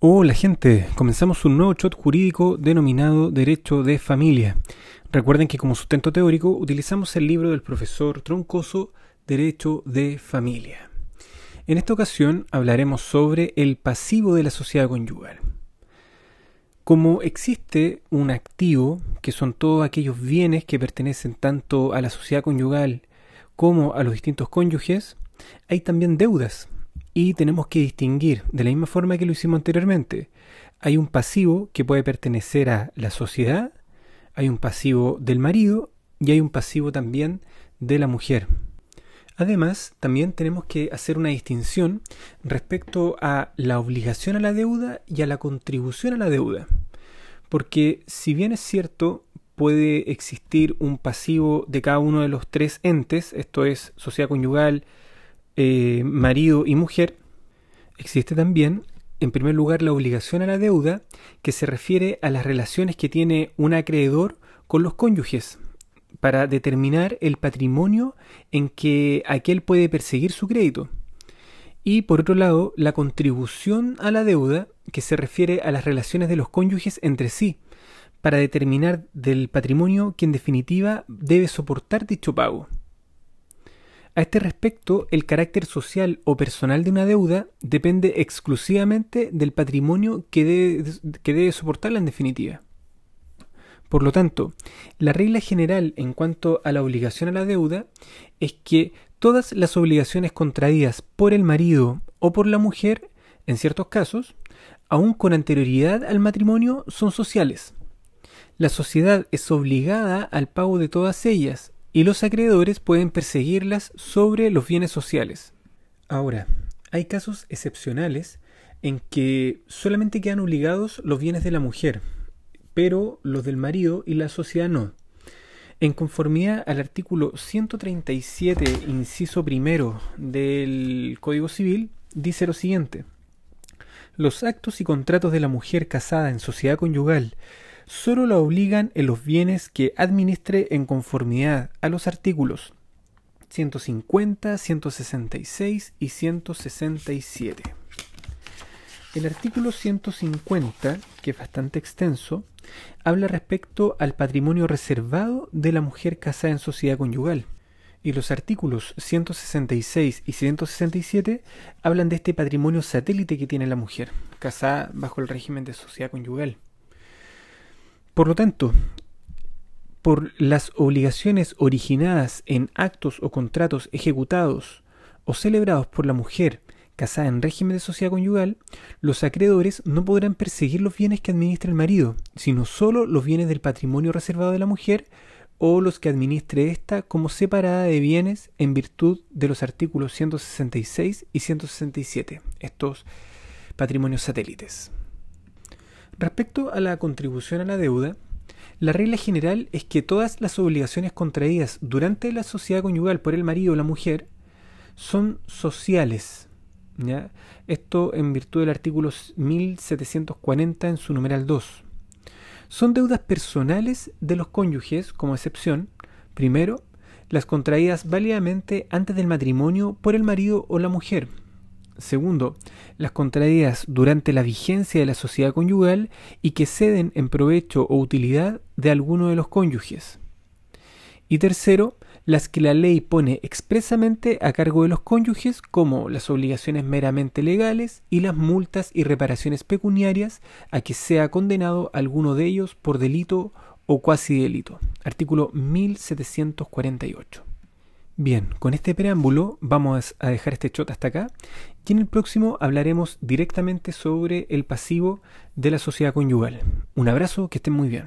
Hola gente, comenzamos un nuevo shot jurídico denominado Derecho de Familia. Recuerden que como sustento teórico utilizamos el libro del profesor Troncoso Derecho de Familia. En esta ocasión hablaremos sobre el pasivo de la sociedad conyugal. Como existe un activo, que son todos aquellos bienes que pertenecen tanto a la sociedad conyugal como a los distintos cónyuges, hay también deudas, y tenemos que distinguir, de la misma forma que lo hicimos anteriormente, hay un pasivo que puede pertenecer a la sociedad, hay un pasivo del marido y hay un pasivo también de la mujer. Además, también tenemos que hacer una distinción respecto a la obligación a la deuda y a la contribución a la deuda. Porque si bien es cierto, puede existir un pasivo de cada uno de los tres entes, esto es sociedad conyugal, eh, marido y mujer, existe también, en primer lugar, la obligación a la deuda, que se refiere a las relaciones que tiene un acreedor con los cónyuges, para determinar el patrimonio en que aquel puede perseguir su crédito. Y por otro lado, la contribución a la deuda, que se refiere a las relaciones de los cónyuges entre sí, para determinar del patrimonio que en definitiva debe soportar dicho pago. A este respecto, el carácter social o personal de una deuda depende exclusivamente del patrimonio que debe, soportarla en definitiva. Por lo tanto, la regla general en cuanto a la obligación a la deuda es que todas las obligaciones contraídas por el marido o por la mujer, en ciertos casos, aun con anterioridad al matrimonio, son sociales. La sociedad es obligada al pago de todas ellas, y los acreedores pueden perseguirlas sobre los bienes sociales. Ahora, hay casos excepcionales en que solamente quedan obligados los bienes de la mujer, pero los del marido y la sociedad no. En conformidad al artículo 137, inciso primero del Código Civil, dice lo siguiente. Los actos y contratos de la mujer casada en sociedad conyugal solo la obligan en los bienes que administre en conformidad a los artículos 150, 166 y 167. El artículo 150, que es bastante extenso, habla respecto al patrimonio reservado de la mujer casada en sociedad conyugal. Y los artículos 166 y 167 hablan de este patrimonio satélite que tiene la mujer, casada bajo el régimen de sociedad conyugal. Por lo tanto, por las obligaciones originadas en actos o contratos ejecutados o celebrados por la mujer casada en régimen de sociedad conyugal, los acreedores no podrán perseguir los bienes que administra el marido, sino solo los bienes del patrimonio reservado de la mujer o los que administre ésta como separada de bienes en virtud de los artículos 166 y 167, estos patrimonios satélites. Respecto a la contribución a la deuda, la regla general es que todas las obligaciones contraídas durante la sociedad conyugal por el marido o la mujer son sociales. Esto en virtud del artículo 1740 en su numeral 2. Son deudas personales de los cónyuges, como excepción, primero, las contraídas válidamente antes del matrimonio por el marido o la mujer, Segundo, las contraídas durante la vigencia de la sociedad conyugal y que ceden en provecho o utilidad de alguno de los cónyuges. Y tercero, las que la ley pone expresamente a cargo de los cónyuges como las obligaciones meramente legales y las multas y reparaciones pecuniarias a que sea condenado alguno de ellos por delito o cuasi delito. Artículo 1748. Bien, con este preámbulo vamos a dejar este shot hasta acá y en el próximo hablaremos directamente sobre el pasivo de la sociedad conyugal. Un abrazo, que estén muy bien.